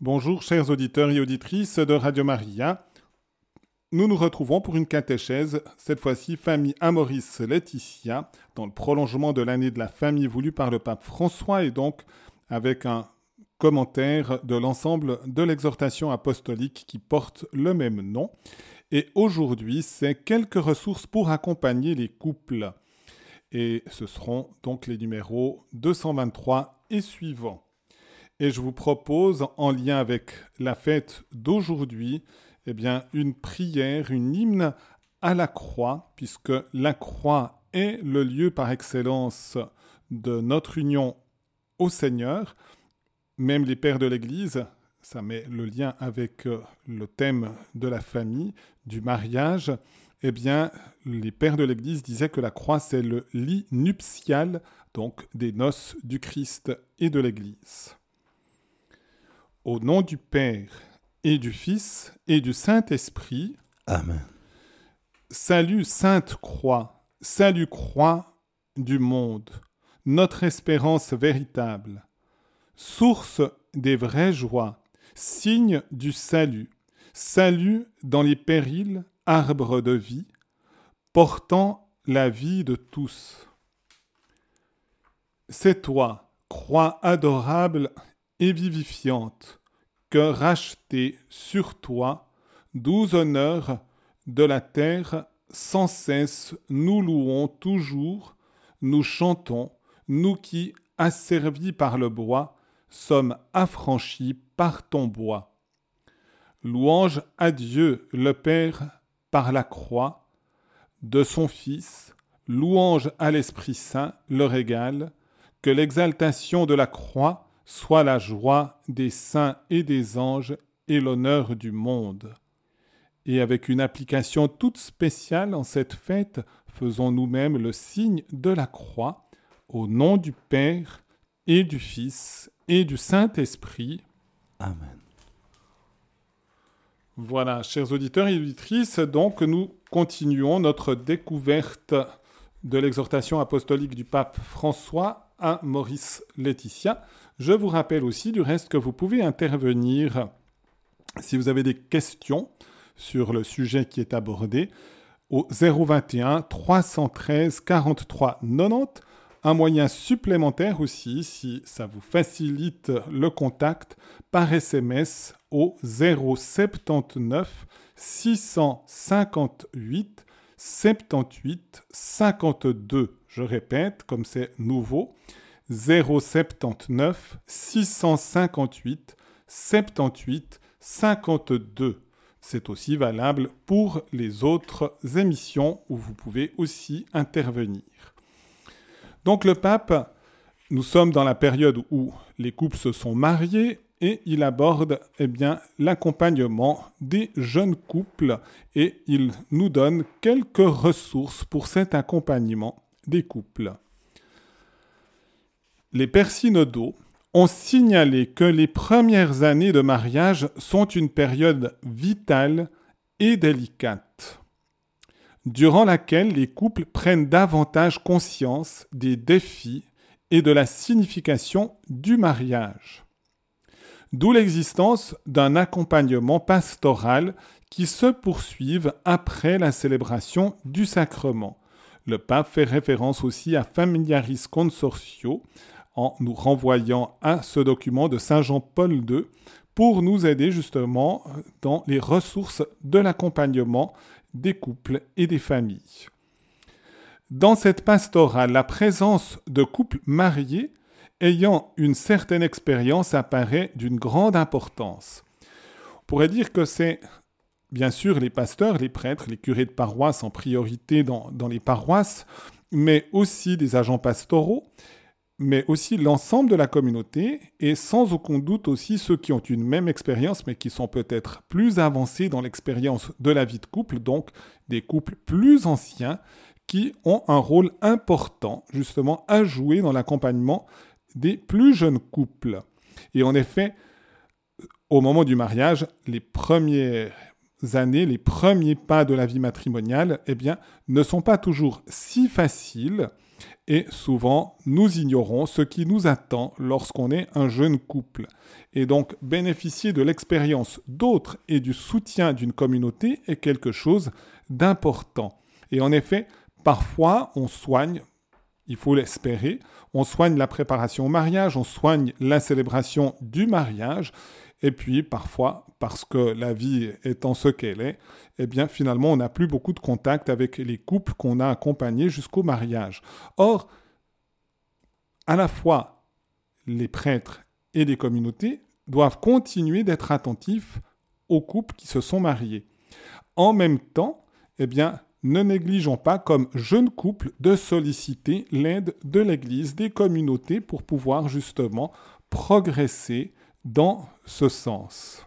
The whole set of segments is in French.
Bonjour chers auditeurs et auditrices de Radio Maria. Nous nous retrouvons pour une catéchèse, cette fois-ci famille Amoris Laetitia, dans le prolongement de l'année de la famille voulue par le pape François et donc avec un commentaire de l'ensemble de l'exhortation apostolique qui porte le même nom. Et aujourd'hui, c'est quelques ressources pour accompagner les couples. Et ce seront donc les numéros 223 et suivants. Et je vous propose, en lien avec la fête d'aujourd'hui, eh une prière, une hymne à la croix, puisque la croix est le lieu par excellence de notre union au Seigneur. Même les pères de l'Église, ça met le lien avec euh, le thème de la famille, du mariage, eh bien, les pères de l'Église disaient que la croix, c'est le lit nuptial, donc des noces du Christ et de l'Église. Au nom du Père et du Fils et du Saint-Esprit. Amen. Salut Sainte Croix, salut Croix du monde, notre espérance véritable, source des vraies joies, signe du salut, salut dans les périls, arbre de vie, portant la vie de tous. C'est toi, croix adorable et vivifiante, que racheté sur toi, douze honneurs de la terre, sans cesse nous louons toujours, nous chantons, nous qui, asservis par le bois, sommes affranchis par ton bois. Louange à Dieu le Père par la croix, de son Fils, louange à l'Esprit Saint, le régal, que l'exaltation de la croix soit la joie des saints et des anges et l'honneur du monde. Et avec une application toute spéciale en cette fête, faisons nous-mêmes le signe de la croix, au nom du Père et du Fils et du Saint-Esprit. Amen. Voilà, chers auditeurs et auditrices, donc nous continuons notre découverte de l'exhortation apostolique du pape François à Maurice Laetitia. Je vous rappelle aussi du reste que vous pouvez intervenir si vous avez des questions sur le sujet qui est abordé au 021 313 43 90. Un moyen supplémentaire aussi, si ça vous facilite le contact, par SMS au 079 658 78 52. Je répète, comme c'est nouveau, 079 658 78 52. C'est aussi valable pour les autres émissions où vous pouvez aussi intervenir. Donc le pape, nous sommes dans la période où les couples se sont mariés et il aborde eh bien l'accompagnement des jeunes couples et il nous donne quelques ressources pour cet accompagnement des couples. Les pères synodaux ont signalé que les premières années de mariage sont une période vitale et délicate, durant laquelle les couples prennent davantage conscience des défis et de la signification du mariage. D'où l'existence d'un accompagnement pastoral qui se poursuive après la célébration du sacrement. Le pape fait référence aussi à Familiaris Consortio en nous renvoyant à ce document de Saint Jean-Paul II pour nous aider justement dans les ressources de l'accompagnement des couples et des familles. Dans cette pastorale, la présence de couples mariés ayant une certaine expérience apparaît d'une grande importance. On pourrait dire que c'est bien sûr les pasteurs, les prêtres, les curés de paroisse en priorité dans, dans les paroisses, mais aussi des agents pastoraux, mais aussi l'ensemble de la communauté, et sans aucun doute aussi ceux qui ont une même expérience, mais qui sont peut-être plus avancés dans l'expérience de la vie de couple, donc des couples plus anciens, qui ont un rôle important justement à jouer dans l'accompagnement des plus jeunes couples. Et en effet, au moment du mariage, les premières années, les premiers pas de la vie matrimoniale, eh bien, ne sont pas toujours si faciles Et souvent, nous ignorons ce qui nous attend lorsqu'on est un jeune couple. Et donc, bénéficier de l'expérience d'autres et du soutien d'une communauté est quelque chose d'important. Et en effet, parfois, on soigne, il faut l'espérer, on soigne la préparation au mariage, on soigne la célébration du mariage, et puis parfois, parce que la vie étant ce qu'elle est, eh bien finalement on n'a plus beaucoup de contact avec les couples qu'on a accompagnés jusqu'au mariage. Or, à la fois les prêtres et les communautés doivent continuer d'être attentifs aux couples qui se sont mariés. En même temps, eh bien, ne négligeons pas comme jeunes couples de solliciter l'aide de l'Église, des communautés pour pouvoir justement progresser dans ce sens.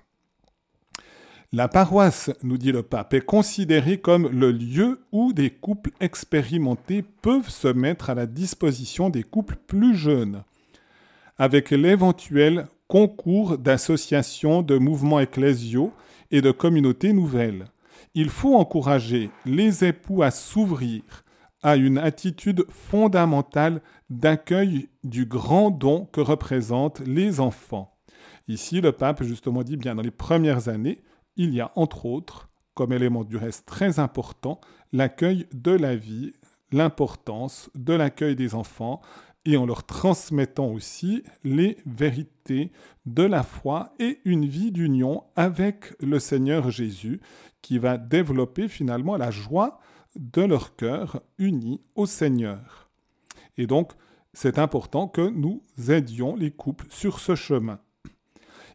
La paroisse, nous dit le pape, est considérée comme le lieu où des couples expérimentés peuvent se mettre à la disposition des couples plus jeunes, avec l'éventuel concours d'associations, de mouvements ecclésiaux et de communautés nouvelles. Il faut encourager les époux à s'ouvrir à une attitude fondamentale d'accueil du grand don que représentent les enfants. Ici, le pape justement dit bien dans les premières années, il y a entre autres, comme élément du reste très important, l'accueil de la vie, l'importance de l'accueil des enfants, et en leur transmettant aussi les vérités de la foi et une vie d'union avec le Seigneur Jésus qui va développer finalement la joie de leur cœur unis au Seigneur. Et donc, c'est important que nous aidions les couples sur ce chemin.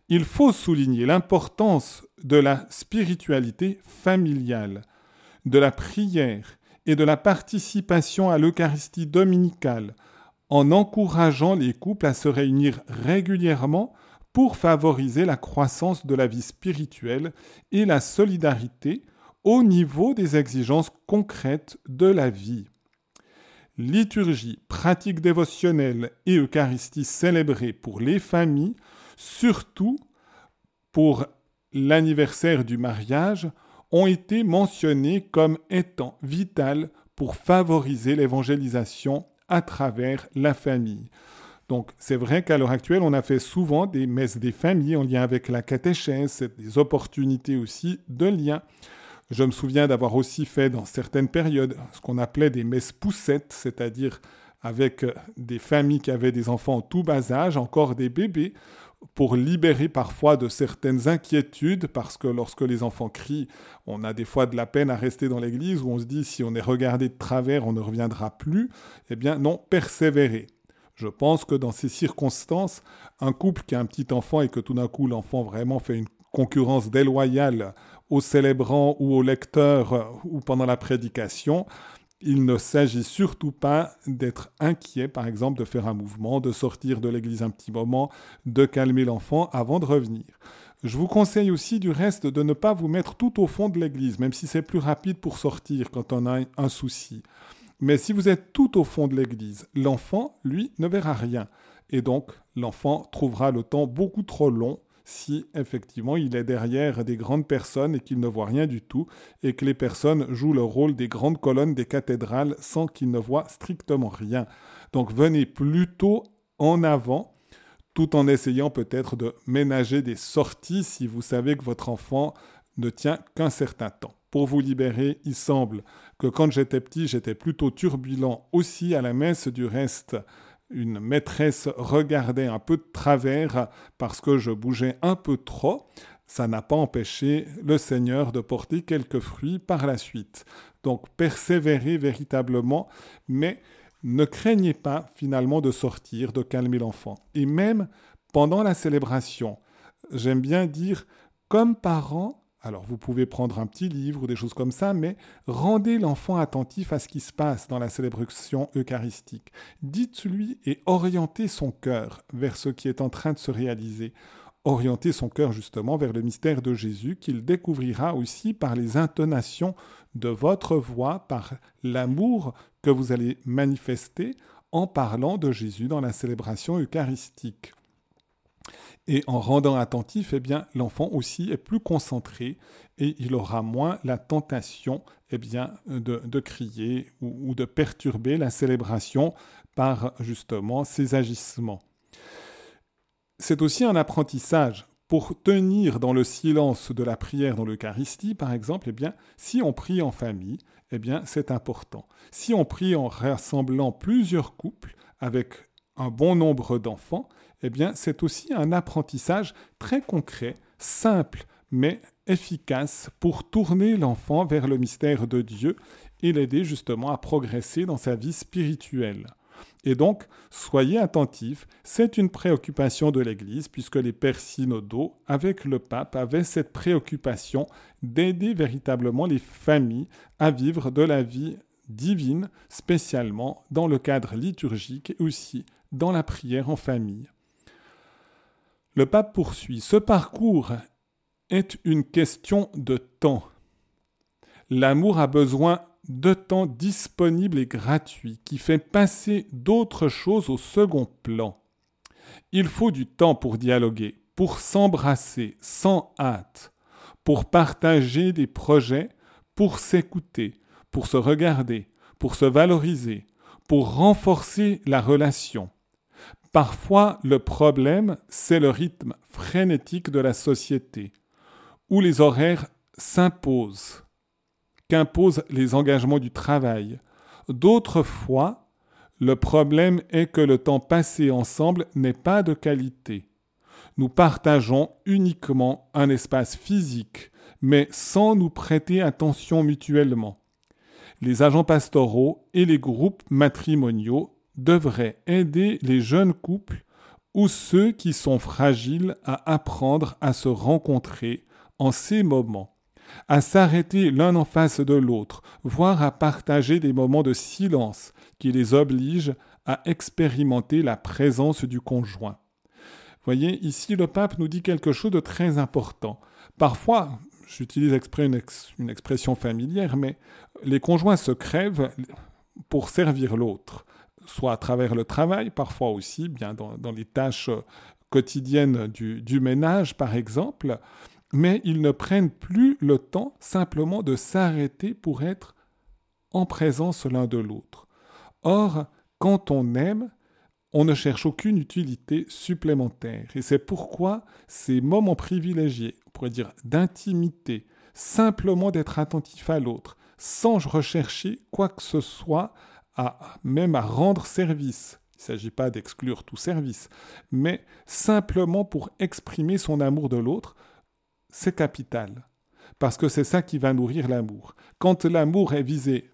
Il faut souligner l'importance de la spiritualité familiale, de la prière et de la participation à l'Eucharistie dominicale, en encourageant les couples à se réunir régulièrement pour favoriser la croissance de la vie spirituelle et la solidarité au niveau des exigences concrètes de la vie. Liturgie, pratique dévotionnelle et Eucharistie célébrée pour les familles surtout pour l'anniversaire du mariage, ont été mentionnés comme étant vitales pour favoriser l'évangélisation à travers la famille. Donc c'est vrai qu'à l'heure actuelle, on a fait souvent des messes des familles en lien avec la catéchèse, des opportunités aussi de lien. Je me souviens d'avoir aussi fait dans certaines périodes ce qu'on appelait des messes poussettes, c'est-à-dire avec des familles qui avaient des enfants en tout bas âge, encore des bébés, pour libérer parfois de certaines inquiétudes, parce que lorsque les enfants crient, on a des fois de la peine à rester dans l'église, où on se dit si on est regardé de travers, on ne reviendra plus. Eh bien non, persévérer. Je pense que dans ces circonstances, un couple qui a un petit enfant et que tout d'un coup l'enfant vraiment fait une concurrence déloyale au célébrant ou au lecteur ou pendant la prédication, il ne s'agit surtout pas d'être inquiet, par exemple, de faire un mouvement, de sortir de l'église un petit moment, de calmer l'enfant avant de revenir. Je vous conseille aussi du reste de ne pas vous mettre tout au fond de l'église, même si c'est plus rapide pour sortir quand on a un souci. Mais si vous êtes tout au fond de l'église, l'enfant, lui, ne verra rien. Et donc, l'enfant trouvera le temps beaucoup trop long si effectivement il est derrière des grandes personnes et qu'il ne voit rien du tout, et que les personnes jouent le rôle des grandes colonnes des cathédrales sans qu'il ne voit strictement rien. Donc venez plutôt en avant, tout en essayant peut-être de ménager des sorties si vous savez que votre enfant ne tient qu'un certain temps. Pour vous libérer, il semble que quand j'étais petit, j'étais plutôt turbulent aussi à la messe du reste une maîtresse regardait un peu de travers parce que je bougeais un peu trop, ça n'a pas empêché le Seigneur de porter quelques fruits par la suite. Donc persévérez véritablement, mais ne craignez pas finalement de sortir, de calmer l'enfant. Et même pendant la célébration, j'aime bien dire, comme parents, alors vous pouvez prendre un petit livre ou des choses comme ça, mais rendez l'enfant attentif à ce qui se passe dans la célébration eucharistique. Dites-lui et orientez son cœur vers ce qui est en train de se réaliser. Orientez son cœur justement vers le mystère de Jésus qu'il découvrira aussi par les intonations de votre voix, par l'amour que vous allez manifester en parlant de Jésus dans la célébration eucharistique. Et en rendant attentif, eh bien, l'enfant aussi est plus concentré et il aura moins la tentation eh bien, de, crier ou, de perturber la célébration par justement ses agissements. C'est aussi un apprentissage pour tenir dans le silence de la prière dans l'Eucharistie, par exemple, eh bien, si on prie en famille, eh bien, c'est important. Si on prie en rassemblant plusieurs couples avec un bon nombre d'enfants, eh bien, c'est aussi un apprentissage très concret, simple, mais efficace pour tourner l'enfant vers le mystère de Dieu et l'aider justement à progresser dans sa vie spirituelle. Et donc, soyez attentifs, c'est une préoccupation de l'Église, puisque les pères synodaux, avec le pape, avaient cette préoccupation d'aider véritablement les familles à vivre de la vie divine, spécialement dans le cadre liturgique et aussi dans la prière en famille. Le pape poursuit, ce parcours est une question de temps. L'amour a besoin de temps disponible et gratuit qui fait passer d'autres choses au second plan. Il faut du temps pour dialoguer, pour s'embrasser sans hâte, pour partager des projets, pour s'écouter, pour se regarder, pour se valoriser, pour renforcer la relation. Parfois, le problème, c'est le rythme frénétique de la société, où les horaires s'imposent qu'imposent les engagements du travail. D'autres fois, le problème est que le temps passé ensemble n'est pas de qualité. Nous partageons uniquement un espace physique, mais sans nous prêter attention mutuellement. Les agents pastoraux et les groupes matrimoniaux devraient aider les jeunes couples ou ceux qui sont fragiles à apprendre à se rencontrer en ces moments à s'arrêter l'un en face de l'autre, voire à partager des moments de silence qui les obligent à expérimenter la présence du conjoint. Voyez, ici le pape nous dit quelque chose de très important. Parfois, j'utilise exprès une, expression familière, mais les conjoints se crèvent pour servir l'autre, soit à travers le travail, parfois aussi, bien dans, les tâches quotidiennes du ménage, par exemple, mais ils ne prennent plus le temps simplement de s'arrêter pour être en présence l'un de l'autre. Or, quand on aime, on ne cherche aucune utilité supplémentaire. Et c'est pourquoi ces moments privilégiés, on pourrait dire d'intimité, simplement d'être attentif à l'autre, sans rechercher quoi que ce soit, même à rendre service. Il ne s'agit pas d'exclure tout service, mais simplement pour exprimer son amour de l'autre, c'est capital, parce que c'est ça qui va nourrir l'amour. Quand l'amour est visé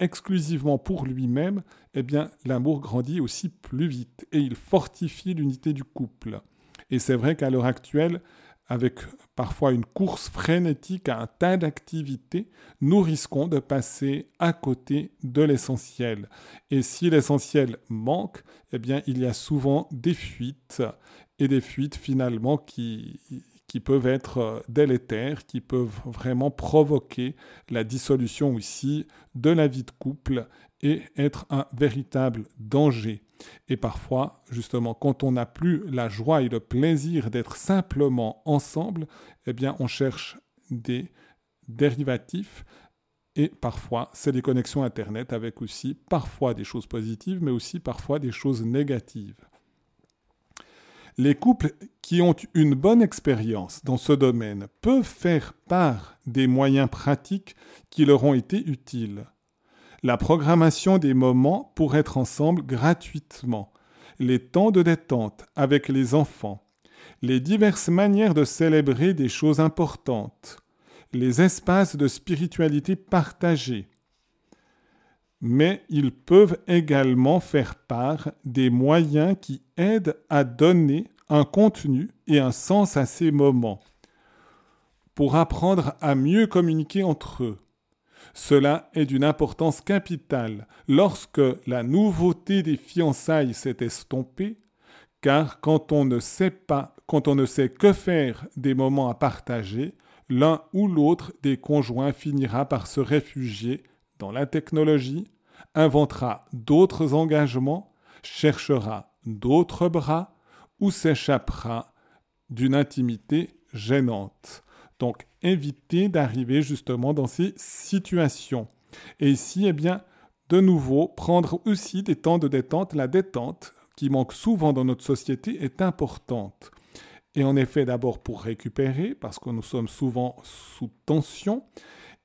exclusivement pour lui-même, eh bien l'amour grandit aussi plus vite et il fortifie l'unité du couple. Et c'est vrai qu'à l'heure actuelle, avec parfois une course frénétique à un tas d'activités, nous risquons de passer à côté de l'essentiel. Et si l'essentiel manque, eh il y a souvent des fuites et des fuites finalement qui, qui peuvent être euh, délétères, qui peuvent vraiment provoquer la dissolution aussi de la vie de couple et être un véritable danger. Et parfois, justement, quand on n'a plus la joie et le plaisir d'être simplement ensemble, eh bien, on cherche des dérivatifs. Et parfois, c'est des connexions Internet avec aussi parfois des choses positives, mais aussi parfois des choses négatives. Les couples qui ont une bonne expérience dans ce domaine peuvent faire part des moyens pratiques qui leur ont été utiles. La programmation des moments pour être ensemble gratuitement, les temps de détente avec les enfants, les diverses manières de célébrer des choses importantes, les espaces de spiritualité partagés. Mais ils peuvent également faire part des moyens qui aident à donner un contenu et un sens à ces moments, pour apprendre à mieux communiquer entre eux. Cela est d'une importance capitale lorsque la nouveauté des fiançailles s'est estompée, car quand on ne sait pas, quand on ne sait que faire des moments à partager, l'un ou l'autre des conjoints finira par se réfugier dans la technologie, inventera d'autres engagements, cherchera d'autres bras, ou s'échappera d'une intimité gênante. Donc évitez d'arriver justement dans ces situations. Et ici, eh bien, de nouveau, prendre aussi des temps de détente. La détente, qui manque souvent dans notre société, est importante. Et en effet, d'abord pour récupérer, parce que nous sommes souvent sous tension,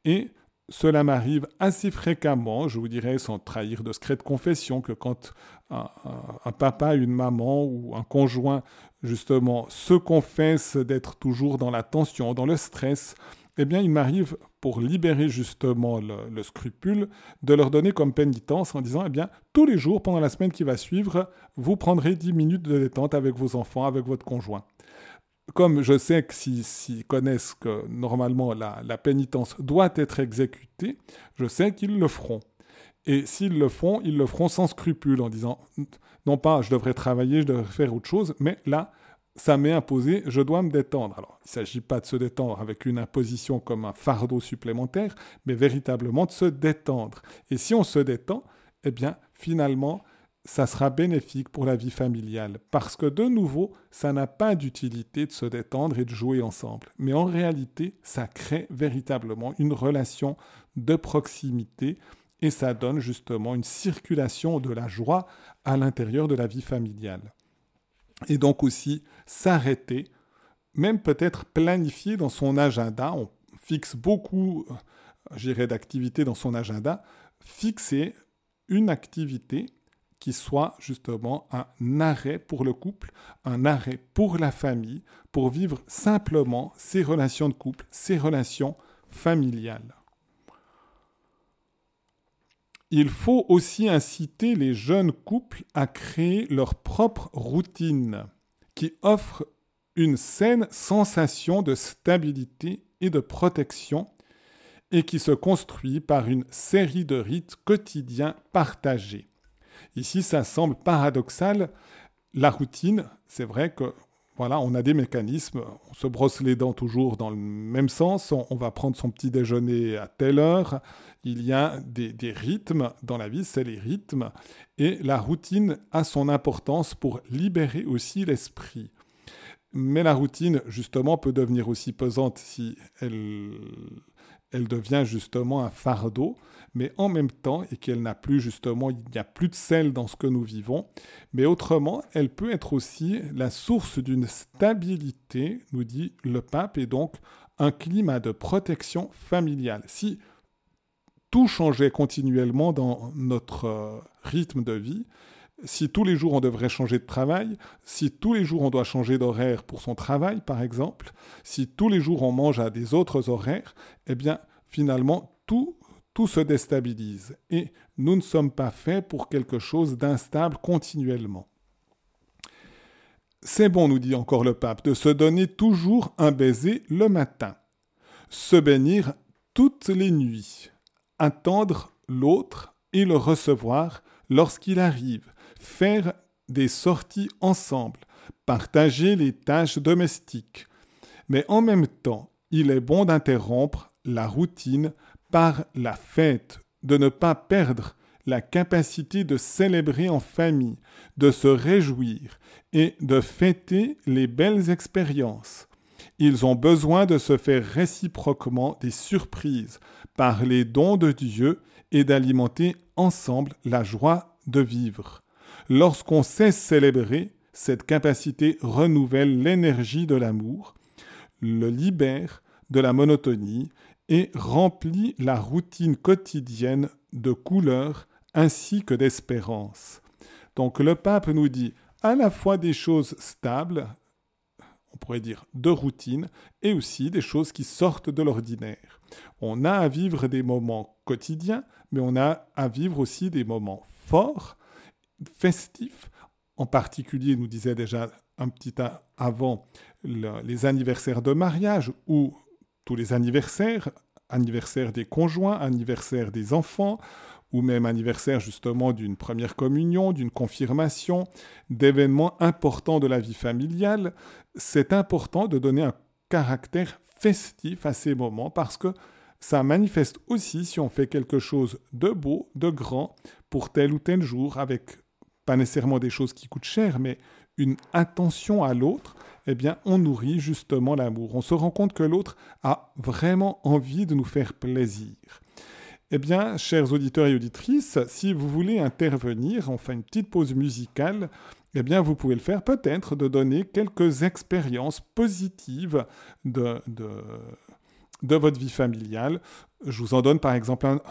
et cela m'arrive assez fréquemment, je vous dirais sans trahir de secret de confession, que quand un, papa, une maman ou un conjoint justement se confesse d'être toujours dans la tension, dans le stress, eh bien il m'arrive pour libérer justement le, le, scrupule de leur donner comme pénitence en disant eh bien tous les jours pendant la semaine qui va suivre, vous prendrez 10 minutes de détente avec vos enfants, avec votre conjoint comme je sais que s'ils connaissent que normalement la, la, pénitence doit être exécutée, je sais qu'ils le feront. Et s'ils le font, ils le feront sans scrupule en disant non pas je devrais travailler, je devrais faire autre chose, mais là, ça m'est imposé, je dois me détendre. Alors, il ne s'agit pas de se détendre avec une imposition comme un fardeau supplémentaire, mais véritablement de se détendre. Et si on se détend, eh bien, finalement, ça sera bénéfique pour la vie familiale, parce que de nouveau, ça n'a pas d'utilité de se détendre et de jouer ensemble. Mais en réalité, ça crée véritablement une relation de proximité et ça donne justement une circulation de la joie à l'intérieur de la vie familiale. Et donc aussi s'arrêter, même peut-être planifier dans son agenda, on fixe beaucoup, j'irai d'activités dans son agenda, fixer une activité qui soit justement un arrêt pour le couple, un arrêt pour la famille, pour vivre simplement ces relations de couple, ces relations familiales. Il faut aussi inciter les jeunes couples à créer leur propre routine qui offre une saine sensation de stabilité et de protection et qui se construit par une série de rites quotidiens partagés. Ici, ça semble paradoxal. La routine, c'est vrai que voilà, on a des mécanismes, on se brosse les dents toujours dans le même sens, on, va prendre son petit déjeuner à telle heure, il y a des, des rythmes dans la vie, c'est les rythmes, et la routine a son importance pour libérer aussi l'esprit. Mais la routine, justement, peut devenir aussi pesante si elle, elle devient justement un fardeau, mais en même temps, et qu'elle n'a plus justement, il n'y a plus de sel dans ce que nous vivons, mais autrement, elle peut être aussi la source d'une stabilité, nous dit le pape, et donc un climat de protection familiale. Si tout changeait continuellement dans notre euh, rythme de vie, si tous les jours on devrait changer de travail, si tous les jours on doit changer d'horaire pour son travail, par exemple, si tous les jours on mange à des autres horaires, eh bien, finalement, tout, tout se déstabilise. Et nous ne sommes pas faits pour quelque chose d'instable continuellement. C'est bon, nous dit encore le pape, de se donner toujours un baiser le matin, se bénir toutes les nuits, attendre l'autre et le recevoir lorsqu'il arrive, faire des sorties ensemble, partager les tâches domestiques. Mais en même temps, il est bon d'interrompre la routine par la fête, de ne pas perdre la capacité de célébrer en famille, de se réjouir et de fêter les belles expériences. Ils ont besoin de se faire réciproquement des surprises par les dons de Dieu et d'alimenter ensemble la joie de vivre. Lorsqu'on sait célébrer, cette capacité renouvelle l'énergie de l'amour, le libère de la monotonie et remplit la routine quotidienne de couleurs ainsi que d'espérance. Donc le pape nous dit à la fois des choses stables, on pourrait dire de routine, et aussi des choses qui sortent de l'ordinaire. On a à vivre des moments quotidiens, mais on a à vivre aussi des moments forts festifs, en particulier, nous disait déjà un petit avant, les anniversaires de mariage ou tous les anniversaires, anniversaire des conjoints, anniversaire des enfants, ou même anniversaire justement d'une première communion, d'une confirmation, d'événements importants de la vie familiale, c'est important de donner un caractère festif à ces moments parce que ça manifeste aussi si on fait quelque chose de beau, de grand, pour tel ou tel jour, avec pas nécessairement des choses qui coûtent cher, mais une attention à l'autre, eh bien, on nourrit justement l'amour. On se rend compte que l'autre a vraiment envie de nous faire plaisir. Eh bien, chers auditeurs et auditrices, si vous voulez intervenir, on fait une petite pause musicale, eh bien, vous pouvez le faire peut-être de donner quelques expériences positives de, de, de votre vie familiale. Je vous en donne par exemple un,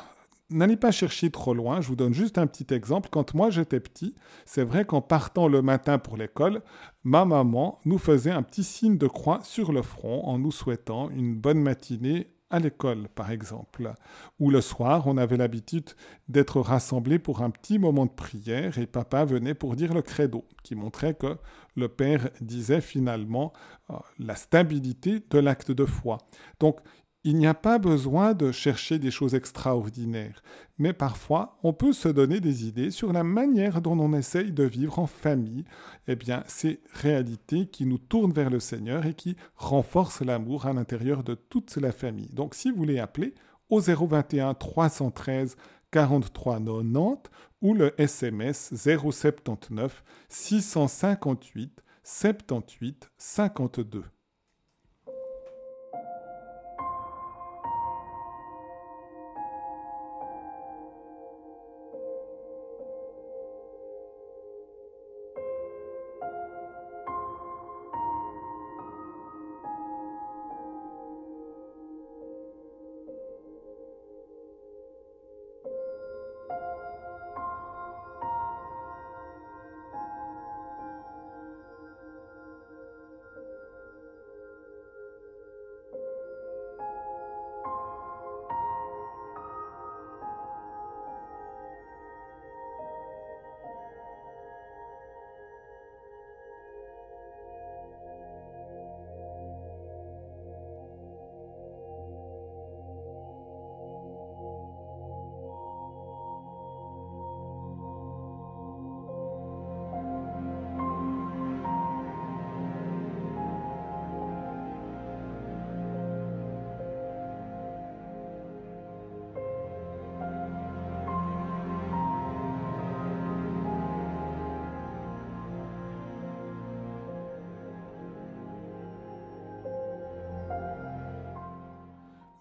n'allez pas chercher trop loin, je vous donne juste un petit exemple. Quand moi j'étais petit, c'est vrai qu'en partant le matin pour l'école, ma maman nous faisait un petit signe de croix sur le front en nous souhaitant une bonne matinée à l'école, par exemple. Ou le soir, on avait l'habitude d'être rassemblés pour un petit moment de prière et papa venait pour dire le credo, qui montrait que le père disait finalement euh, la stabilité de l'acte de foi. Donc, il n'y a pas besoin de chercher des choses extraordinaires, mais parfois on peut se donner des idées sur la manière dont on essaye de vivre en famille, eh bien ces réalités qui nous tournent vers le Seigneur et qui renforcent l'amour à l'intérieur de toute la famille. Donc si vous voulez appeler au 021 313 43 90 ou le SMS 079 658 78 52.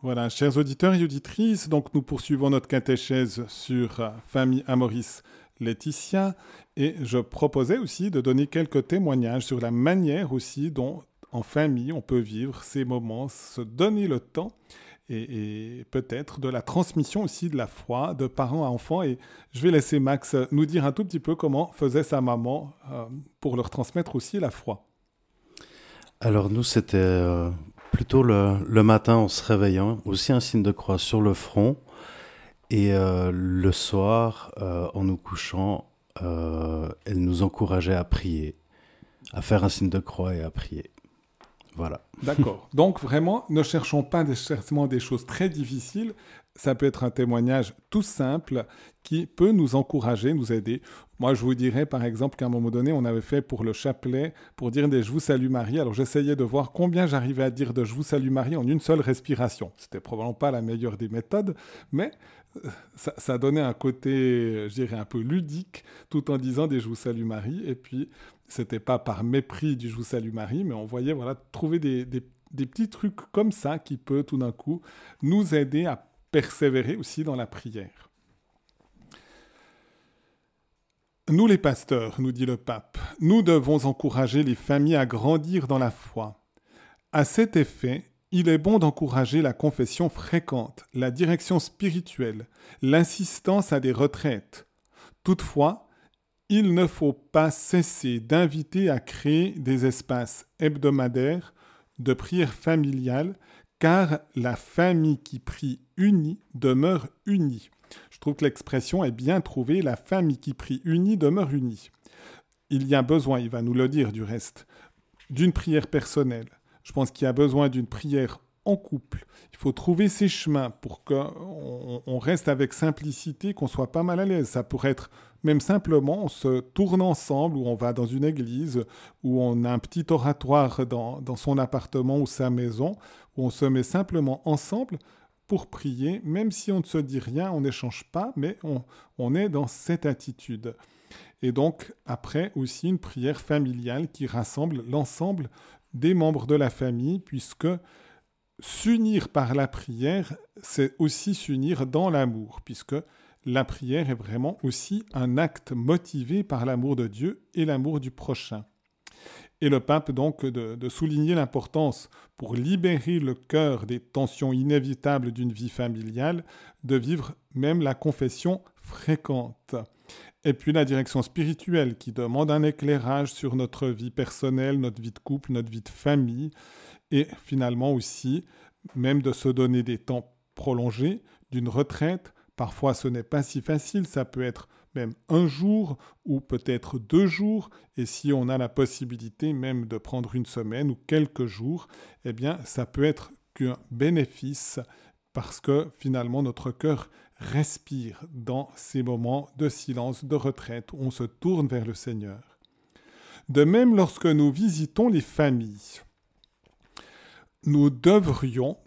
Voilà, chers auditeurs et auditrices, donc nous poursuivons notre catéchèse sur euh, Famille Amoris Laetitia et je proposais aussi de donner quelques témoignages sur la manière aussi dont en famille on peut vivre ces moments, se donner le temps et, peut-être de la transmission aussi de la foi de parents à enfants. Et je vais laisser Max nous dire un tout petit peu comment faisait sa maman euh, pour leur transmettre aussi la foi. Alors nous, c'était euh, plutôt le, matin en se réveillant, aussi un signe de croix sur le front, et euh, le soir, euh, en nous couchant, euh, elle nous encourageait à prier, à faire un signe de croix et à prier. Voilà. D'accord. Donc vraiment, ne cherchons pas nécessairement des choses très difficiles. Ça peut être un témoignage tout simple qui peut nous encourager, nous aider. Moi, je vous dirais par exemple qu'à un moment donné, on avait fait pour le chapelet, pour dire des Je vous salue Marie. Alors j'essayais de voir combien j'arrivais à dire de Je vous salue Marie en une seule respiration. C'était probablement pas la meilleure des méthodes, mais euh, ça, donnait un côté, je dirais, un peu ludique, tout en disant des Je vous salue Marie. Et puis, c'était pas par mépris du Je vous salue Marie, mais on voyait voilà, trouver des, des petits trucs comme ça qui peut tout d'un coup nous aider à persévérer aussi dans la prière. Nous les pasteurs, nous dit le pape, nous devons encourager les familles à grandir dans la foi. À cet effet, il est bon d'encourager la confession fréquente, la direction spirituelle, l'insistance à des retraites. Toutefois, il ne faut pas cesser d'inviter à créer des espaces hebdomadaires de prière familiale, car la famille qui prie unie demeure unie. Je trouve que l'expression est bien trouvée, la famille qui prie unie demeure unie. Il y a besoin, il va nous le dire du reste, d'une prière personnelle. Je pense qu'il y a besoin d'une prière en couple. Il faut trouver ses chemins pour qu'on on reste avec simplicité, qu'on soit pas mal à l'aise. Ça pourrait être même simplement, on se tourne ensemble, ou on va dans une église, ou on a un petit oratoire dans son appartement ou sa maison, on se met simplement ensemble pour prier, même si on ne se dit rien, on n'échange pas, mais on, est dans cette attitude. Et donc, après aussi une prière familiale qui rassemble l'ensemble des membres de la famille, puisque s'unir par la prière, c'est aussi s'unir dans l'amour, puisque la prière est vraiment aussi un acte motivé par l'amour de Dieu et l'amour du prochain. Et le pape donc de, souligner l'importance pour libérer le cœur des tensions inévitables d'une vie familiale, de vivre même la confession fréquente. Et puis la direction spirituelle qui demande un éclairage sur notre vie personnelle, notre vie de couple, notre vie de famille, et finalement aussi même de se donner des temps prolongés d'une retraite. Parfois ce n'est pas si facile, ça peut être même un jour ou peut-être deux jours, et si on a la possibilité même de prendre une semaine ou quelques jours, eh bien ça peut être qu'un bénéfice parce que finalement notre cœur respire dans ces moments de silence, de retraite, où on se tourne vers le Seigneur. De même lorsque nous visitons les familles, nous devrions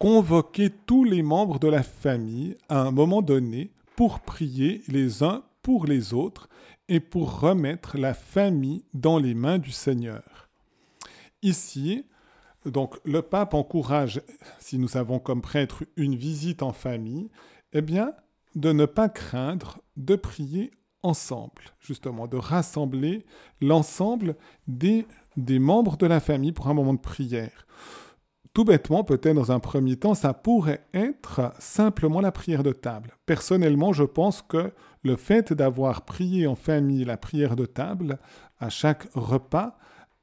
convoquer tous les membres de la famille à un moment donné pour prier les uns pour les autres et pour remettre la famille dans les mains du Seigneur. Ici, donc le pape encourage, si nous avons comme prêtre une visite en famille, eh bien, de ne pas craindre de prier ensemble, justement, de rassembler l'ensemble des, des membres de la famille pour un moment de prière tout bêtement, peut-être dans un premier temps, ça pourrait être simplement la prière de table. Personnellement, je pense que le fait d'avoir prié en famille la prière de table à chaque repas,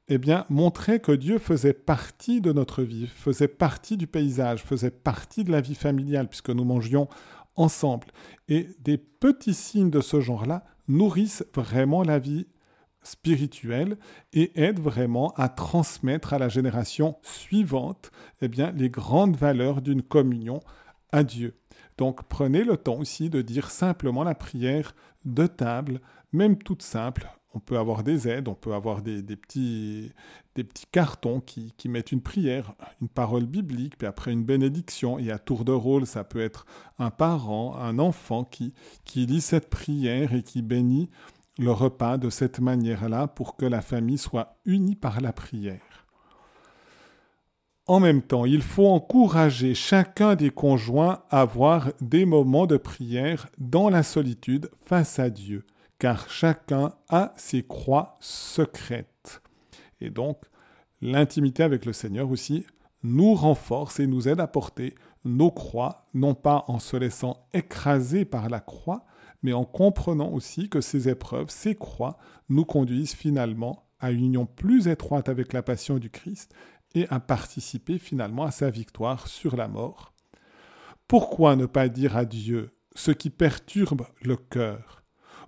eh bien, montrait que Dieu faisait partie de notre vie, faisait partie du paysage, faisait partie de la vie familiale, puisque nous mangions ensemble. Et des petits signes de ce genre-là nourrissent vraiment la vie spirituelle et aide vraiment à transmettre à la génération suivante eh bien, les grandes valeurs d'une communion à Dieu. Donc prenez le temps aussi de dire simplement la prière de table, même toute simple. On peut avoir des aides, on peut avoir des, petits, des petits cartons qui, qui, mettent une prière, une parole biblique, puis après une bénédiction. Et à tour de rôle, ça peut être un parent, un enfant qui, qui lit cette prière et qui bénit le repas de cette manière-là pour que la famille soit unie par la prière. En même temps, il faut encourager chacun des conjoints à avoir des moments de prière dans la solitude face à Dieu, car chacun a ses croix secrètes. Et donc, l'intimité avec le Seigneur aussi nous renforce et nous aide à porter nos croix, non pas en se laissant écraser par la croix, mais en comprenant aussi que ces épreuves, ces croix, nous conduisent finalement à une union plus étroite avec la passion du Christ et à participer finalement à sa victoire sur la mort. Pourquoi ne pas dire à Dieu ce qui perturbe le cœur,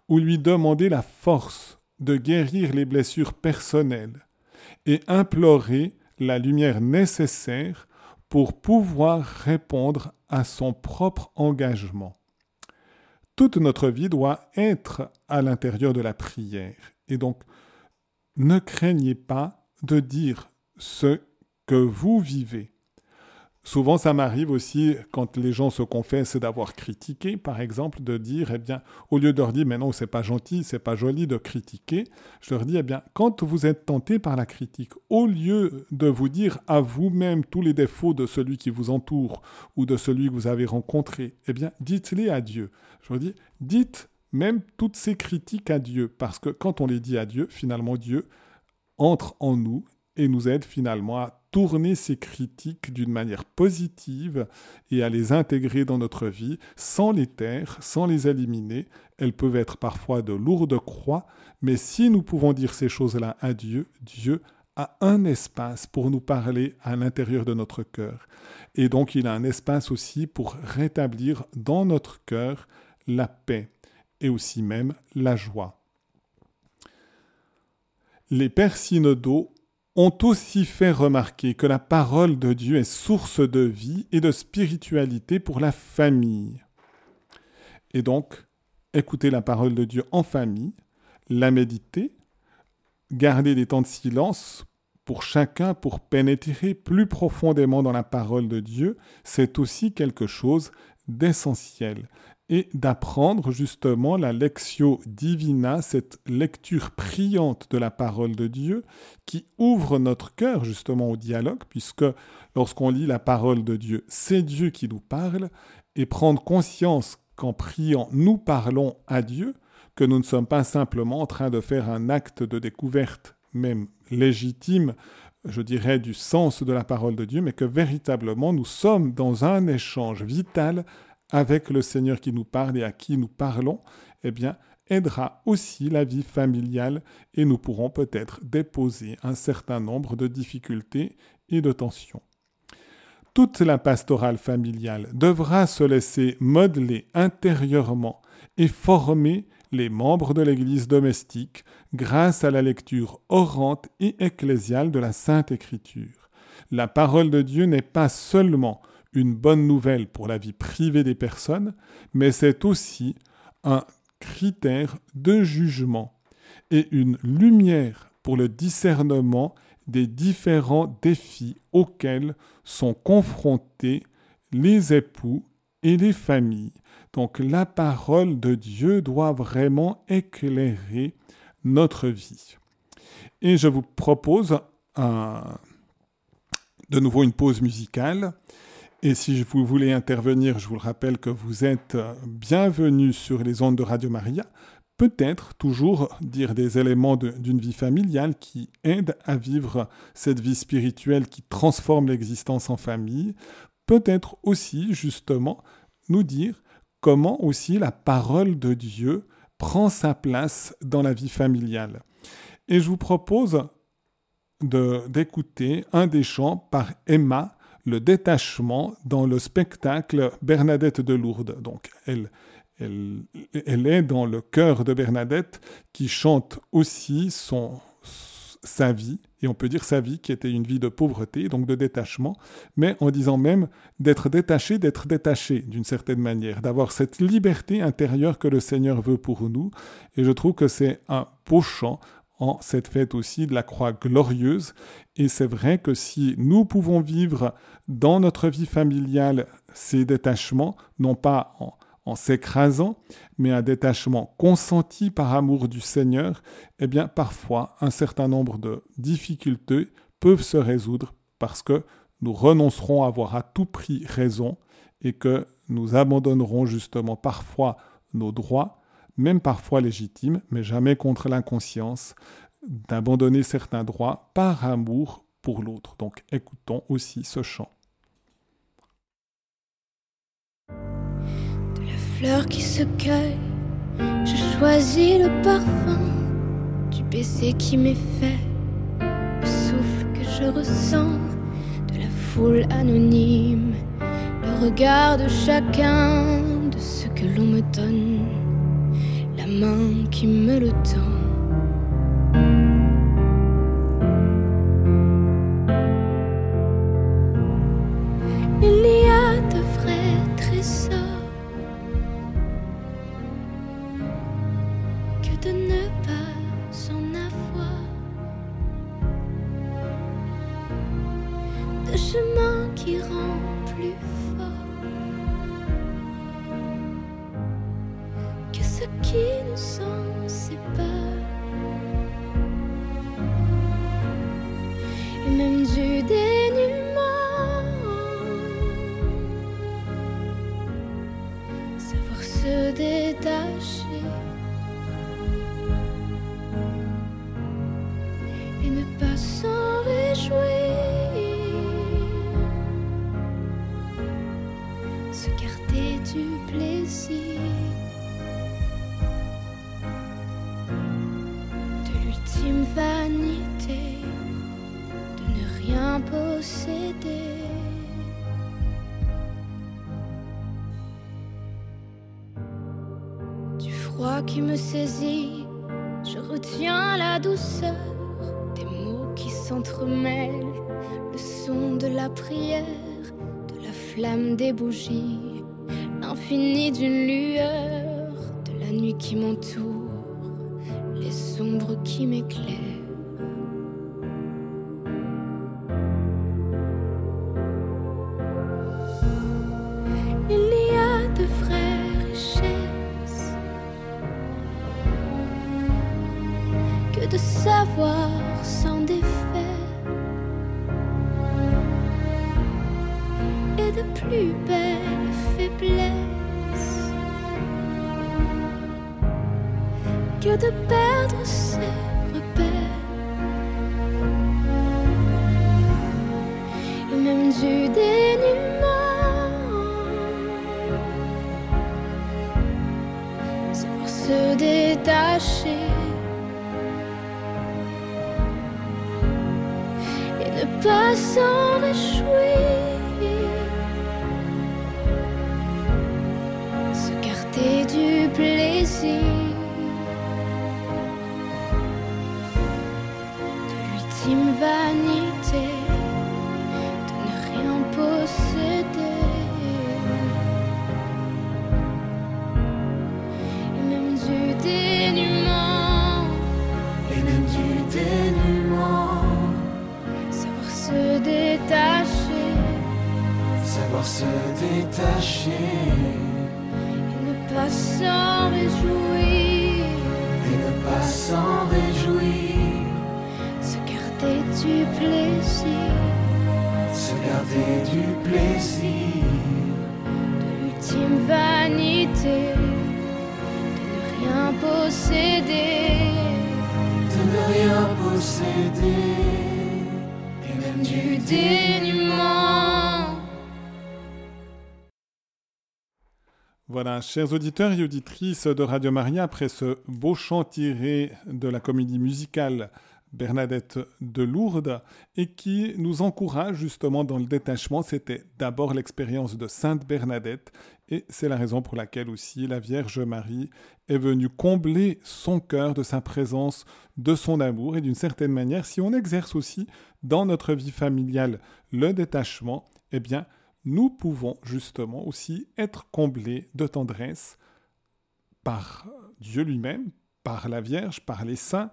ou lui demander la force de guérir les blessures personnelles et implorer la lumière nécessaire pour pouvoir répondre à son propre engagement? Toute notre vie doit être à l'intérieur de la prière. Et donc, ne craignez pas de dire ce que vous vivez. Souvent, ça m'arrive aussi, quand les gens se confessent d'avoir critiqué, par exemple, de dire, eh bien, au lieu de leur dire, mais non, c'est pas gentil, c'est pas joli de critiquer, je leur dis, eh bien, quand vous êtes tenté par la critique, au lieu de vous dire à vous-même tous les défauts de celui qui vous entoure ou de celui que vous avez rencontré, eh bien, dites-les à Dieu. Je leur dis, dites même toutes ces critiques à Dieu, parce que quand on les dit à Dieu, finalement, Dieu entre en nous et nous aide finalement à tourner ces critiques d'une manière positive et à les intégrer dans notre vie sans les taire, sans les éliminer. Elles peuvent être parfois de lourdes croix, mais si nous pouvons dire ces choses-là à Dieu, Dieu a un espace pour nous parler à l'intérieur de notre cœur. Et donc il a un espace aussi pour rétablir dans notre cœur la paix et aussi même la joie. Les pères synodaux ont aussi fait remarquer que la parole de Dieu est source de vie et de spiritualité pour la famille. Et donc, écouter la parole de Dieu en famille, la méditer, garder des temps de silence pour chacun pour pénétrer plus profondément dans la parole de Dieu, c'est aussi quelque chose d'essentiel. Et d'apprendre justement la lectio divina, cette lecture priante de la parole de Dieu qui ouvre notre cœur justement au dialogue, puisque lorsqu'on lit la parole de Dieu, c'est Dieu qui nous parle, et prendre conscience qu'en priant, nous parlons à Dieu, que nous ne sommes pas simplement en train de faire un acte de découverte, même légitime, je dirais, du sens de la parole de Dieu, mais que véritablement nous sommes dans un échange vital avec le Seigneur qui nous parle et à qui nous parlons, eh bien, aidera aussi la vie familiale et nous pourrons peut-être déposer un certain nombre de difficultés et de tensions. Toute la pastorale familiale devra se laisser modeler intérieurement et former les membres de l'Église domestique grâce à la lecture orante et ecclésiale de la Sainte Écriture. La parole de Dieu n'est pas seulement une bonne nouvelle pour la vie privée des personnes, mais c'est aussi un critère de jugement et une lumière pour le discernement des différents défis auxquels sont confrontés les époux et les familles. Donc la parole de Dieu doit vraiment éclairer notre vie. Et je vous propose de nouveau une pause musicale. Et si vous voulez intervenir, je vous le rappelle que vous êtes bienvenus sur les ondes de Radio Maria. Peut-être toujours dire des éléments d'une vie familiale qui aident à vivre cette vie spirituelle qui transforme l'existence en famille. Peut-être aussi justement nous dire comment aussi la parole de Dieu prend sa place dans la vie familiale. Et je vous propose d'écouter un des chants par Emma, le détachement dans le spectacle Bernadette de Lourdes. Donc elle, elle, elle est dans le cœur de Bernadette qui chante aussi son, sa vie, et on peut dire sa vie qui était une vie de pauvreté, donc de détachement, mais en disant même d'être détaché, d'être détaché d'une certaine manière, d'avoir cette liberté intérieure que le Seigneur veut pour nous. Et je trouve que c'est un beau chant en cette fête aussi de la croix glorieuse. Et c'est vrai que si nous pouvons vivre dans notre vie familiale ces détachements, non pas en s'écrasant, mais un détachement consenti par amour du Seigneur, eh bien parfois un certain nombre de difficultés peuvent se résoudre parce que nous renoncerons à avoir à tout prix raison et que nous abandonnerons justement parfois nos droits, même parfois légitimes, mais jamais contre l'inconscience, d'abandonner certains droits par amour pour l'autre. Donc écoutons aussi ce chant. fleur qui se cueille, je choisis le parfum du baiser qui m'est fait, le souffle que je ressens de la foule anonyme, le regard de chacun de ce que l'on me donne, la main qui me le tend. Il y a de vrais trésors qui rend plus fort des bougies, l'infini d'une lueur, de la nuit qui m'entoure, les ombres qui m'éclairent. Plus belle faiblesse que de perdre et ne pas s'en réjouir, et ne pas s'en réjouir, se garder du plaisir. Se garder du plaisir. De l'ultime vanité. De ne rien posséder. De ne rien posséder, Voilà, chers auditeurs et auditrices de Radio Maria, après ce beau chant tiré de la comédie musicale Bernadette de Lourdes et qui nous encourage justement dans le détachement, c'était d'abord l'expérience de Sainte Bernadette et c'est la raison pour laquelle aussi la Vierge Marie est venue combler son cœur de sa présence, de son amour et d'une certaine manière, si on exerce aussi dans notre vie familiale le détachement, eh bien, nous pouvons justement aussi être comblés de tendresse par Dieu lui-même, par la Vierge, par les saints,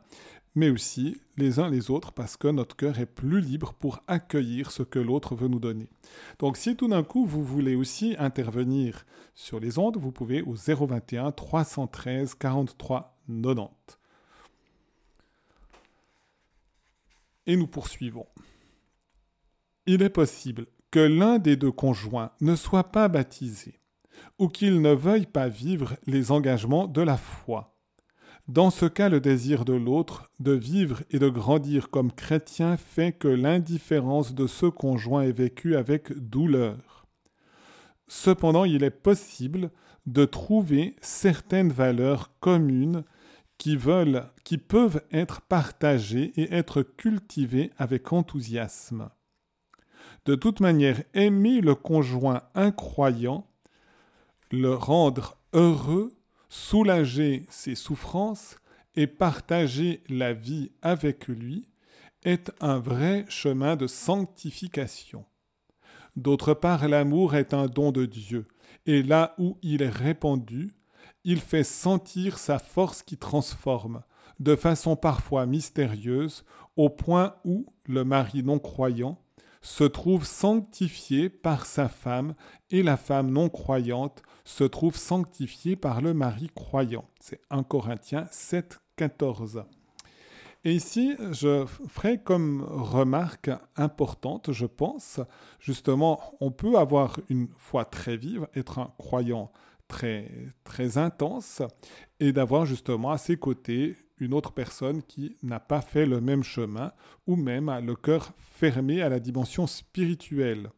mais aussi les uns les autres parce que notre cœur est plus libre pour accueillir ce que l'autre veut nous donner. Donc si tout d'un coup vous voulez aussi intervenir sur les ondes, vous pouvez au 021 313 43 90. Et nous poursuivons. Il est possible que l'un des deux conjoints ne soit pas baptisé ou qu'il ne veuille pas vivre les engagements de la foi. Dans ce cas, le désir de l'autre de vivre et de grandir comme chrétien fait que l'indifférence de ce conjoint est vécue avec douleur. Cependant, il est possible de trouver certaines valeurs communes qui veulent, qui peuvent être partagées et être cultivées avec enthousiasme. De toute manière, aimer le conjoint incroyant, le rendre heureux, soulager ses souffrances et partager la vie avec lui est un vrai chemin de sanctification. D'autre part, l'amour est un don de Dieu, et là où il est répandu, il fait sentir sa force qui transforme, de façon parfois mystérieuse, au point où le mari non croyant se trouve sanctifié par sa femme et la femme non croyante se trouve sanctifiée par le mari croyant. C'est 1 Corinthiens 7, 14. Et ici, je ferai comme remarque importante, je pense, justement, on peut avoir une foi très vive, être un croyant très, très intense, et d'avoir justement à ses côtés une autre personne qui n'a pas fait le même chemin, ou même a le cœur fermé à la dimension spirituelle.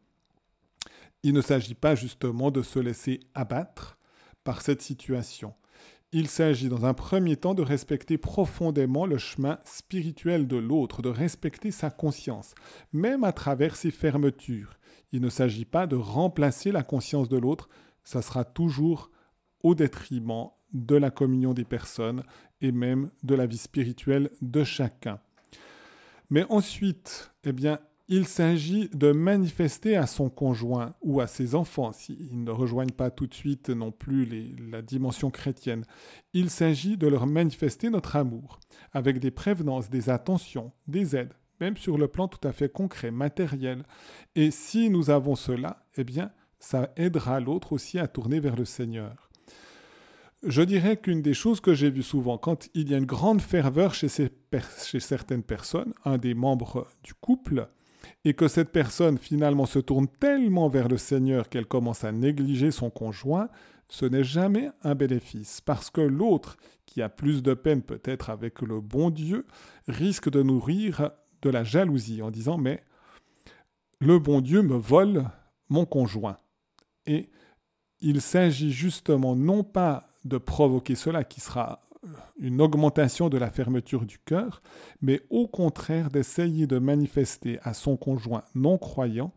Il ne s'agit pas justement de se laisser abattre par cette situation. Il s'agit dans un premier temps de respecter profondément le chemin spirituel de l'autre, de respecter sa conscience, même à travers ses fermetures. Il ne s'agit pas de remplacer la conscience de l'autre, ça sera toujours au détriment de la communion des personnes et même de la vie spirituelle de chacun. Mais ensuite, eh bien, il s'agit de manifester à son conjoint ou à ses enfants, s'ils ne rejoignent pas tout de suite non plus la dimension chrétienne, il s'agit de leur manifester notre amour, avec des prévenances, des attentions, des aides, même sur le plan tout à fait concret, matériel. Et si nous avons cela, eh bien, ça aidera l'autre aussi à tourner vers le Seigneur. Je dirais qu'une des choses que j'ai vues souvent, quand il y a une grande ferveur chez, chez certaines personnes, un des membres du couple, et que cette personne finalement se tourne tellement vers le Seigneur qu'elle commence à négliger son conjoint, ce n'est jamais un bénéfice, parce que l'autre, qui a plus de peine peut-être avec le bon Dieu, risque de nourrir de la jalousie en disant mais le bon Dieu me vole mon conjoint. Et il s'agit justement non pas de provoquer cela qui sera une augmentation de la fermeture du cœur, mais au contraire d'essayer de manifester à son conjoint non croyant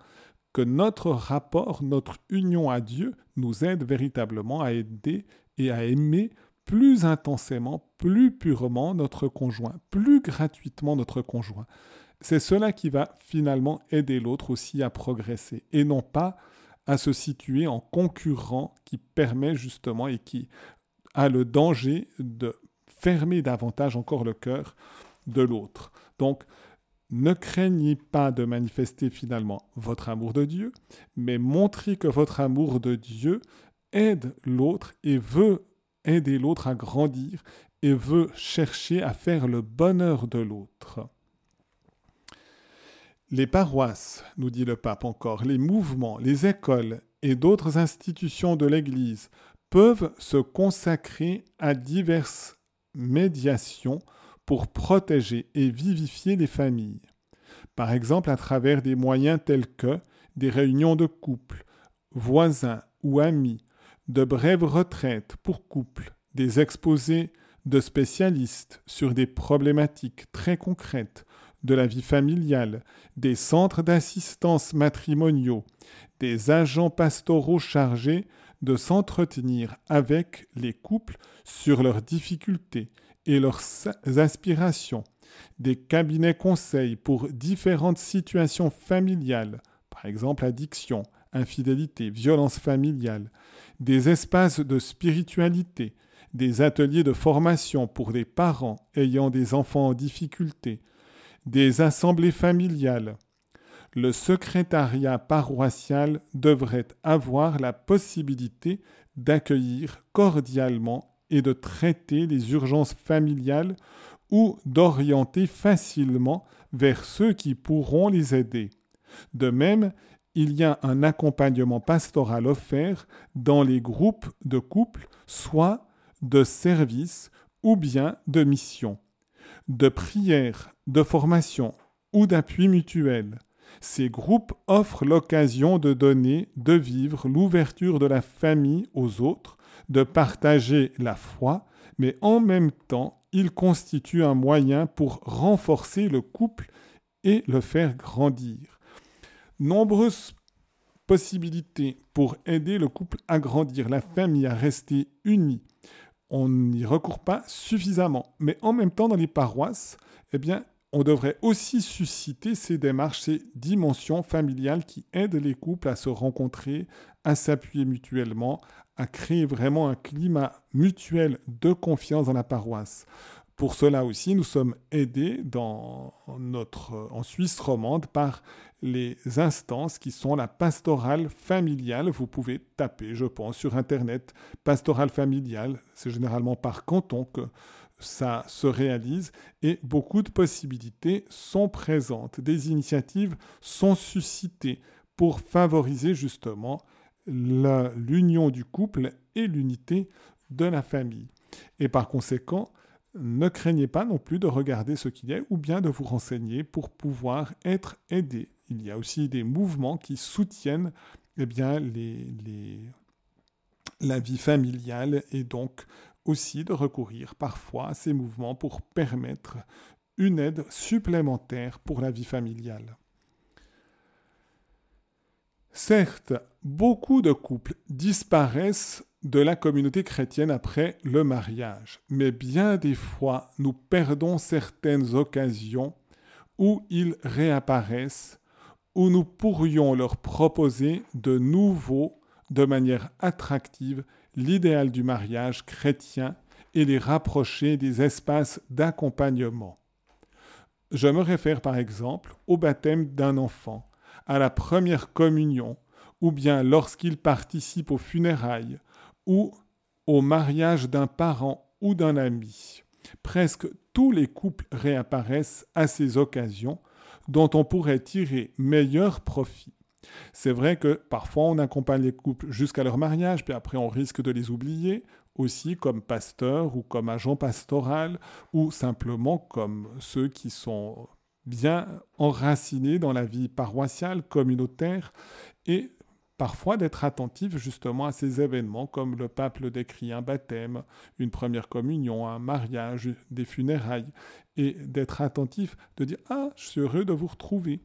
que notre rapport, notre union à Dieu nous aide véritablement à aider et à aimer plus intensément, plus purement notre conjoint, plus gratuitement notre conjoint. C'est cela qui va finalement aider l'autre aussi à progresser et non pas à se situer en concurrent qui permet justement et qui a le danger de fermer davantage encore le cœur de l'autre. Donc, ne craignez pas de manifester finalement votre amour de Dieu, mais montrez que votre amour de Dieu aide l'autre et veut aider l'autre à grandir et veut chercher à faire le bonheur de l'autre. Les paroisses, nous dit le pape encore, les mouvements, les écoles et d'autres institutions de l'Église peuvent se consacrer à diverses médiations pour protéger et vivifier les familles. Par exemple à travers des moyens tels que des réunions de couple, voisins ou amis, de brèves retraites pour couples, des exposés de spécialistes sur des problématiques très concrètes de la vie familiale, des centres d'assistance matrimoniaux, des agents pastoraux chargés de s'entretenir avec les couples sur leurs difficultés et leurs aspirations, des cabinets conseils pour différentes situations familiales, par exemple addiction, infidélité, violence familiale, des espaces de spiritualité, des ateliers de formation pour des parents ayant des enfants en difficulté, des assemblées familiales. Le secrétariat paroissial devrait avoir la possibilité d'accueillir cordialement et de traiter les urgences familiales ou d'orienter facilement vers ceux qui pourront les aider. De même, il y a un accompagnement pastoral offert dans les groupes de couples, soit de service ou bien de mission, de prière, de formation ou d'appui mutuel. Ces groupes offrent l'occasion de donner, de vivre l'ouverture de la famille aux autres, de partager la foi, mais en même temps, ils constituent un moyen pour renforcer le couple et le faire grandir. Nombreuses possibilités pour aider le couple à grandir, la famille à rester unie. On n'y recourt pas suffisamment. Mais en même temps, dans les paroisses, eh bien, on devrait aussi susciter ces démarches, ces dimensions familiales qui aident les couples à se rencontrer, à s'appuyer mutuellement, à créer vraiment un climat mutuel de confiance dans la paroisse. Pour cela aussi, nous sommes aidés dans notre, en Suisse romande par les instances qui sont la pastorale familiale. Vous pouvez taper, je pense, sur Internet, pastorale familiale. C'est généralement par canton que ça se réalise et beaucoup de possibilités sont présentes. Des initiatives sont suscitées pour favoriser justement l'union du couple et l'unité de la famille. Et par conséquent, ne craignez pas non plus de regarder ce qu'il y a ou bien de vous renseigner pour pouvoir être aidé. Il y a aussi des mouvements qui soutiennent eh bien, la vie familiale et donc aussi de recourir parfois à ces mouvements pour permettre une aide supplémentaire pour la vie familiale. Certes, beaucoup de couples disparaissent de la communauté chrétienne après le mariage. Mais bien des fois, nous perdons certaines occasions où ils réapparaissent, où nous pourrions leur proposer de nouveau, de manière attractive, l'idéal du mariage chrétien et les rapprocher des espaces d'accompagnement. Je me réfère par exemple au baptême d'un enfant, à la première communion, ou bien lorsqu'il participe aux funérailles, ou au mariage d'un parent ou d'un ami. Presque tous les couples réapparaissent à ces occasions, dont on pourrait tirer meilleur profit. C'est vrai que parfois on accompagne les couples jusqu'à leur mariage, puis après on risque de les oublier, aussi comme pasteur ou comme agent pastoral, ou simplement comme ceux qui sont bien enracinés dans la vie paroissiale, communautaire, et parfois d'être attentif justement à ces événements comme le pape le décrit un baptême, une première communion, un mariage, des funérailles, et d'être attentif, de dire Ah, je suis heureux de vous retrouver.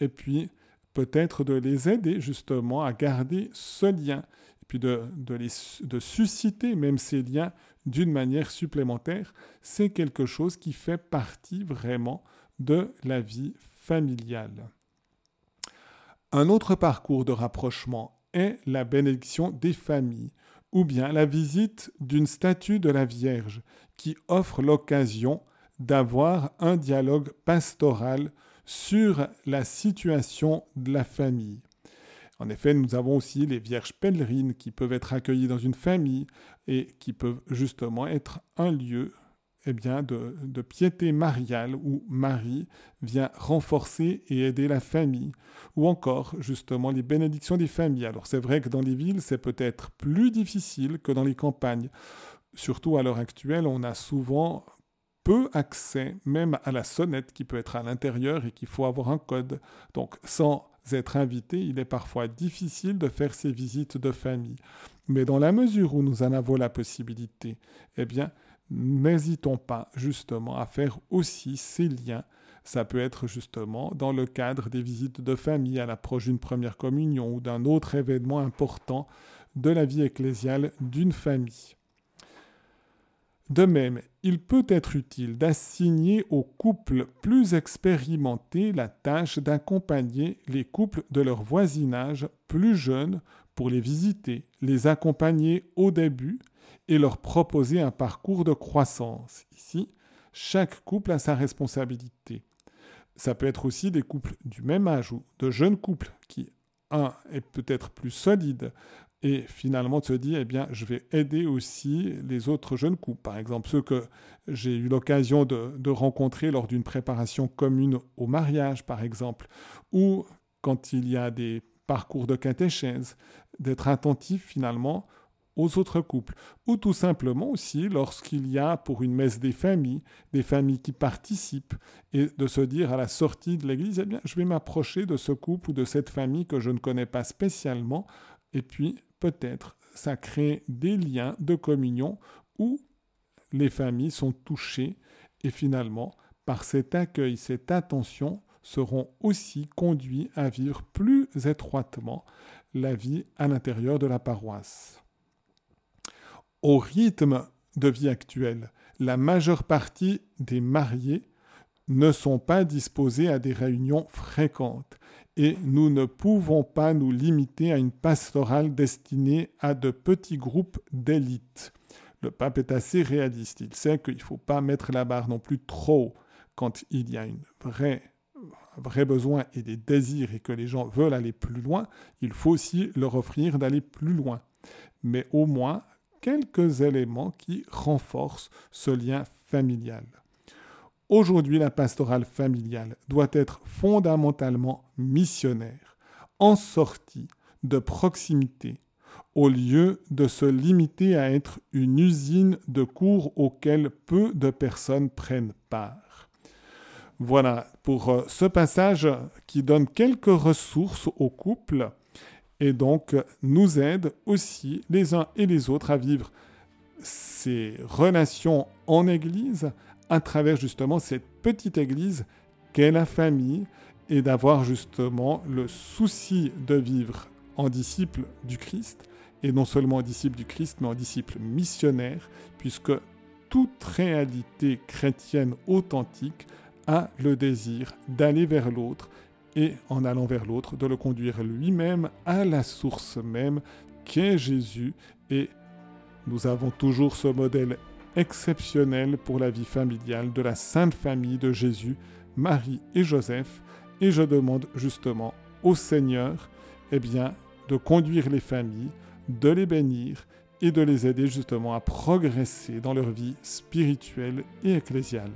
Et puis peut-être de les aider justement à garder ce lien, et puis de, susciter même ces liens d'une manière supplémentaire. C'est quelque chose qui fait partie vraiment de la vie familiale. Un autre parcours de rapprochement est la bénédiction des familles, ou bien la visite d'une statue de la Vierge, qui offre l'occasion d'avoir un dialogue pastoral sur la situation de la famille. En effet, nous avons aussi les vierges pèlerines qui peuvent être accueillies dans une famille et qui peuvent justement être un lieu eh bien, de, de, piété mariale où Marie vient renforcer et aider la famille, ou encore justement les bénédictions des familles. Alors c'est vrai que dans les villes, c'est peut-être plus difficile que dans les campagnes. Surtout à l'heure actuelle, on a souvent peu accès même à la sonnette qui peut être à l'intérieur et qu'il faut avoir un code. Donc sans être invité, il est parfois difficile de faire ces visites de famille. Mais dans la mesure où nous en avons la possibilité, eh bien, n'hésitons pas justement à faire aussi ces liens. Ça peut être justement dans le cadre des visites de famille à l'approche d'une première communion ou d'un autre événement important de la vie ecclésiale d'une famille. De même, il peut être utile d'assigner aux couples plus expérimentés la tâche d'accompagner les couples de leur voisinage plus jeunes pour les visiter, les accompagner au début et leur proposer un parcours de croissance. Ici, chaque couple a sa responsabilité. Ça peut être aussi des couples du même âge ou de jeunes couples qui, un, est peut-être plus solide et finalement de se dire, eh bien, je vais aider aussi les autres jeunes couples. Par exemple, ceux que j'ai eu l'occasion de, rencontrer lors d'une préparation commune au mariage, par exemple, ou quand il y a des parcours de catéchèse, d'être attentif finalement aux autres couples, ou tout simplement aussi lorsqu'il y a pour une messe des familles, des familles qui participent, et de se dire à la sortie de l'église, eh bien, je vais m'approcher de ce couple ou de cette famille que je ne connais pas spécialement, et puis peut-être ça crée des liens de communion où les familles sont touchées, et finalement, par cet accueil, cette attention, seront aussi conduits à vivre plus étroitement la vie à l'intérieur de la paroisse. Au rythme de vie actuel, la majeure partie des mariés ne sont pas disposés à des réunions fréquentes et nous ne pouvons pas nous limiter à une pastorale destinée à de petits groupes d'élite. Le pape est assez réaliste, il sait qu'il ne faut pas mettre la barre non plus trop quand il y a un vrai besoin et des désirs et que les gens veulent aller plus loin, il faut aussi leur offrir d'aller plus loin. Mais au moins quelques éléments qui renforcent ce lien familial. Aujourd'hui, la pastorale familiale doit être fondamentalement missionnaire, en sortie de proximité, au lieu de se limiter à être une usine de cours auquel peu de personnes prennent part. Voilà pour euh, ce passage qui donne quelques ressources au couple et donc nous aide aussi les uns et les autres à vivre ces relations en Église à travers justement cette petite Église qu'est la famille et d'avoir justement le souci de vivre en disciple du Christ et non seulement en disciple du Christ mais en disciple missionnaire puisque toute réalité chrétienne authentique a le désir d'aller vers l'autre et en allant vers l'autre, de le conduire lui-même à la source même qu'est Jésus. Et nous avons toujours ce modèle exceptionnel pour la vie familiale de la Sainte Famille de Jésus, Marie et Joseph. Et je demande justement au Seigneur eh bien, de conduire les familles, de les bénir et de les aider justement à progresser dans leur vie spirituelle et ecclésiale.